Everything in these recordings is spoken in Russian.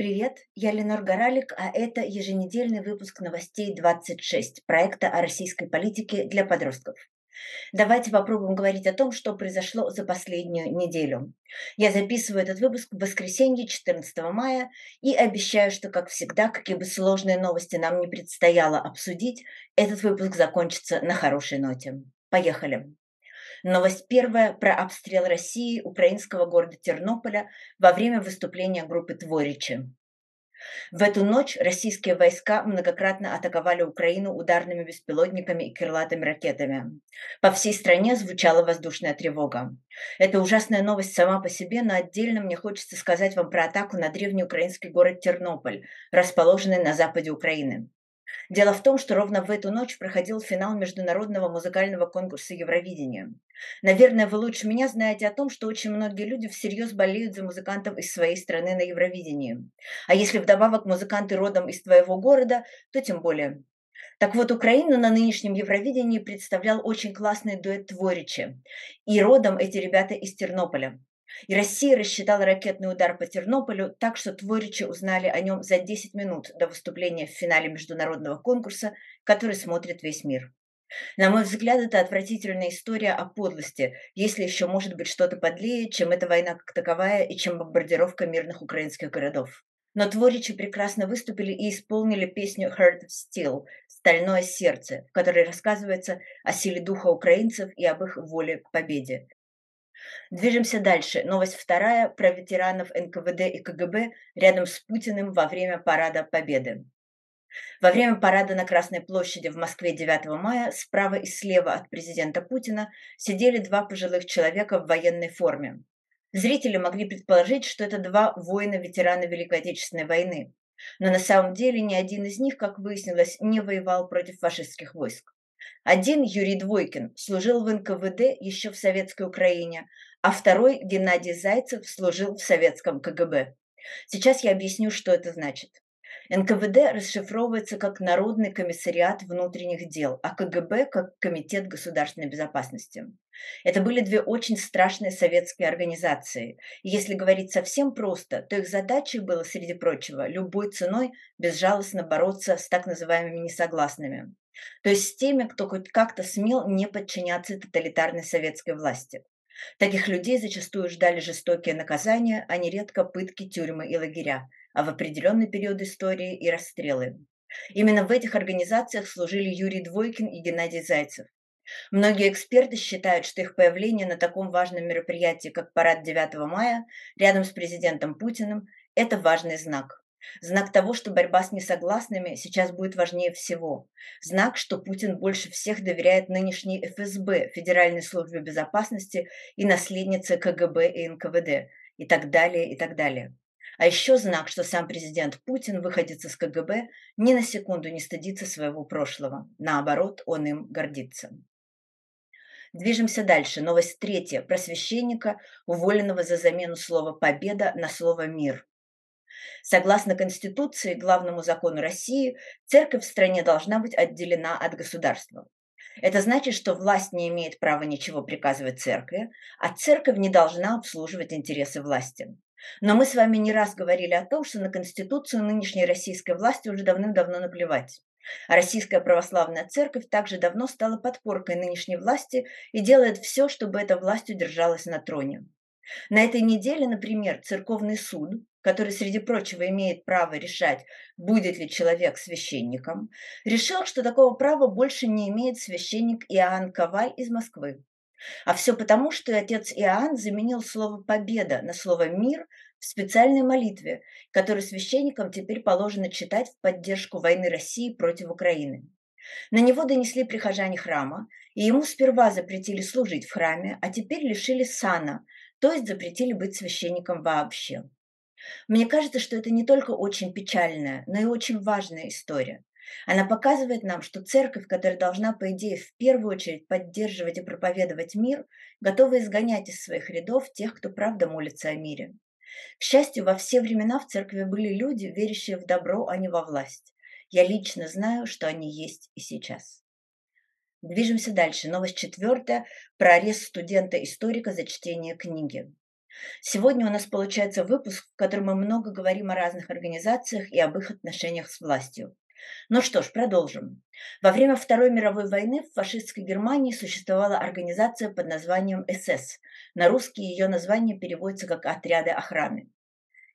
Привет, я Ленор Горалик, а это еженедельный выпуск новостей 26 проекта о российской политике для подростков. Давайте попробуем говорить о том, что произошло за последнюю неделю. Я записываю этот выпуск в воскресенье 14 мая и обещаю, что, как всегда, какие бы сложные новости нам не предстояло обсудить, этот выпуск закончится на хорошей ноте. Поехали! Новость первая про обстрел России украинского города Тернополя во время выступления группы Творичи. В эту ночь российские войска многократно атаковали Украину ударными беспилотниками и крылатыми ракетами. По всей стране звучала воздушная тревога. Это ужасная новость сама по себе, но отдельно мне хочется сказать вам про атаку на древний украинский город Тернополь, расположенный на западе Украины. Дело в том, что ровно в эту ночь проходил финал международного музыкального конкурса Евровидения. Наверное, вы лучше меня знаете о том, что очень многие люди всерьез болеют за музыкантов из своей страны на Евровидении. А если вдобавок музыканты родом из твоего города, то тем более. Так вот, Украину на нынешнем Евровидении представлял очень классный дуэт Творичи. И родом эти ребята из Тернополя. И Россия рассчитала ракетный удар по Тернополю так, что творичи узнали о нем за 10 минут до выступления в финале международного конкурса, который смотрит весь мир. На мой взгляд, это отвратительная история о подлости, если еще может быть что-то подлее, чем эта война как таковая и чем бомбардировка мирных украинских городов. Но творичи прекрасно выступили и исполнили песню «Heart of Steel» «Стальное сердце», в которой рассказывается о силе духа украинцев и об их воле к победе. Движемся дальше. Новость вторая про ветеранов НКВД и КГБ рядом с Путиным во время Парада Победы. Во время парада на Красной площади в Москве 9 мая справа и слева от президента Путина сидели два пожилых человека в военной форме. Зрители могли предположить, что это два воина-ветерана Великой Отечественной войны. Но на самом деле ни один из них, как выяснилось, не воевал против фашистских войск. Один, Юрий Двойкин, служил в НКВД еще в Советской Украине, а второй, Геннадий Зайцев, служил в Советском КГБ. Сейчас я объясню, что это значит. НКВД расшифровывается как Народный комиссариат внутренних дел, а КГБ как Комитет государственной безопасности. Это были две очень страшные советские организации. И если говорить совсем просто, то их задачей было, среди прочего, любой ценой безжалостно бороться с так называемыми несогласными. То есть с теми, кто хоть как-то смел не подчиняться тоталитарной советской власти. Таких людей зачастую ждали жестокие наказания, а нередко пытки, тюрьмы и лагеря, а в определенный период истории и расстрелы. Именно в этих организациях служили Юрий Двойкин и Геннадий Зайцев. Многие эксперты считают, что их появление на таком важном мероприятии, как парад 9 мая, рядом с президентом Путиным, это важный знак. Знак того, что борьба с несогласными сейчас будет важнее всего. Знак, что Путин больше всех доверяет нынешней ФСБ, Федеральной службе безопасности и наследнице КГБ и НКВД, и так далее, и так далее. А еще знак, что сам президент Путин, выходец из КГБ, ни на секунду не стыдится своего прошлого. Наоборот, он им гордится. Движемся дальше. Новость третья. Про священника, уволенного за замену слова «победа» на слово «мир». Согласно Конституции, главному закону России, церковь в стране должна быть отделена от государства. Это значит, что власть не имеет права ничего приказывать церкви, а церковь не должна обслуживать интересы власти. Но мы с вами не раз говорили о том, что на Конституцию нынешней российской власти уже давным-давно наплевать. Российская Православная Церковь также давно стала подпоркой нынешней власти и делает все, чтобы эта власть удержалась на троне. На этой неделе, например, церковный суд который, среди прочего, имеет право решать, будет ли человек священником, решил, что такого права больше не имеет священник Иоанн Коваль из Москвы. А все потому, что отец Иоанн заменил слово «победа» на слово «мир» в специальной молитве, которую священникам теперь положено читать в поддержку войны России против Украины. На него донесли прихожане храма, и ему сперва запретили служить в храме, а теперь лишили сана, то есть запретили быть священником вообще. Мне кажется, что это не только очень печальная, но и очень важная история. Она показывает нам, что церковь, которая должна, по идее, в первую очередь поддерживать и проповедовать мир, готова изгонять из своих рядов тех, кто правда молится о мире. К счастью, во все времена в церкви были люди, верящие в добро, а не во власть. Я лично знаю, что они есть и сейчас. Движемся дальше. Новость четвертая про арест студента-историка за чтение книги. Сегодня у нас получается выпуск, в котором мы много говорим о разных организациях и об их отношениях с властью. Ну что ж, продолжим. Во время Второй мировой войны в фашистской Германии существовала организация под названием СС. На русский ее название переводится как «Отряды охраны».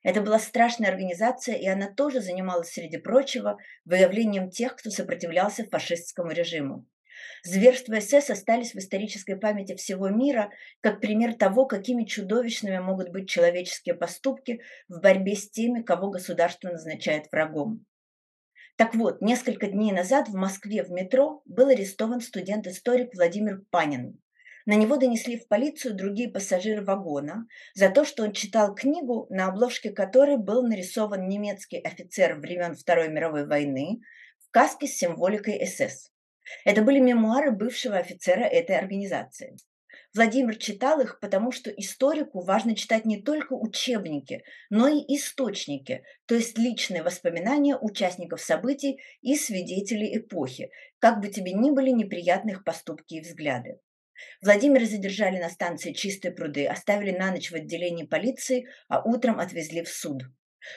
Это была страшная организация, и она тоже занималась, среди прочего, выявлением тех, кто сопротивлялся фашистскому режиму. Зверства СС остались в исторической памяти всего мира как пример того, какими чудовищными могут быть человеческие поступки в борьбе с теми, кого государство назначает врагом. Так вот, несколько дней назад в Москве в метро был арестован студент-историк Владимир Панин. На него донесли в полицию другие пассажиры вагона за то, что он читал книгу, на обложке которой был нарисован немецкий офицер времен Второй мировой войны в каске с символикой СС. Это были мемуары бывшего офицера этой организации. Владимир читал их, потому что историку важно читать не только учебники, но и источники, то есть личные воспоминания участников событий и свидетелей эпохи, как бы тебе ни были неприятны их поступки и взгляды. Владимира задержали на станции Чистые пруды, оставили на ночь в отделении полиции, а утром отвезли в суд.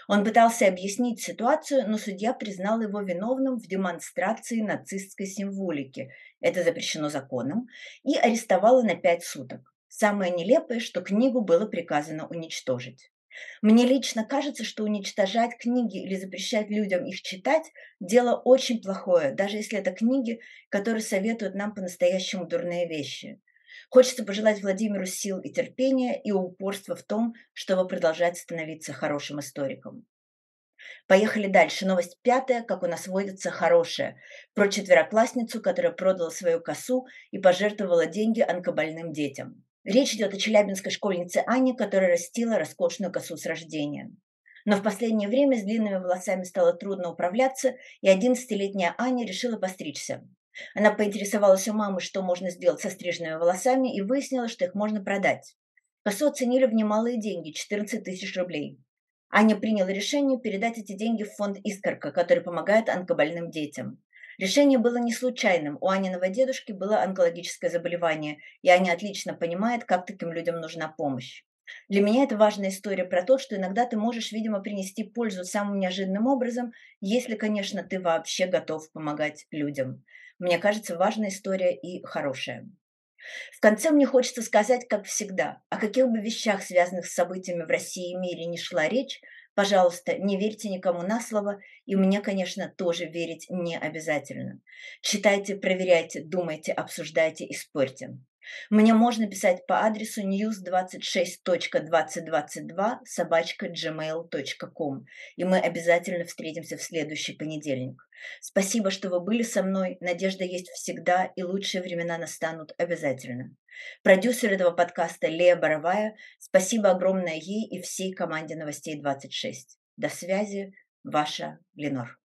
Он пытался объяснить ситуацию, но судья признал его виновным в демонстрации нацистской символики, это запрещено законом, и арестовал на пять суток. Самое нелепое, что книгу было приказано уничтожить. Мне лично кажется, что уничтожать книги или запрещать людям их читать – дело очень плохое, даже если это книги, которые советуют нам по-настоящему дурные вещи. Хочется пожелать Владимиру сил и терпения и упорства в том, чтобы продолжать становиться хорошим историком. Поехали дальше. Новость пятая, как у нас водится, хорошая. Про четвероклассницу, которая продала свою косу и пожертвовала деньги онкобольным детям. Речь идет о челябинской школьнице Ане, которая растила роскошную косу с рождения. Но в последнее время с длинными волосами стало трудно управляться, и 11-летняя Аня решила постричься. Она поинтересовалась у мамы, что можно сделать со стриженными волосами, и выяснила, что их можно продать. Косу оценили в немалые деньги – 14 тысяч рублей. Аня приняла решение передать эти деньги в фонд «Искорка», который помогает онкобольным детям. Решение было не случайным. У Аниного дедушки было онкологическое заболевание, и Аня отлично понимает, как таким людям нужна помощь. Для меня это важная история про то, что иногда ты можешь, видимо, принести пользу самым неожиданным образом, если, конечно, ты вообще готов помогать людям. Мне кажется, важная история и хорошая. В конце мне хочется сказать, как всегда, о каких бы вещах, связанных с событиями в России и мире, не шла речь, Пожалуйста, не верьте никому на слово, и мне, конечно, тоже верить не обязательно. Читайте, проверяйте, думайте, обсуждайте и спорьте. Мне можно писать по адресу news26.2022 собачка gmail.com, и мы обязательно встретимся в следующий понедельник. Спасибо, что вы были со мной. Надежда есть всегда, и лучшие времена настанут обязательно. Продюсер этого подкаста Лея Боровая. Спасибо огромное ей и всей команде новостей 26. До связи, ваша Ленор.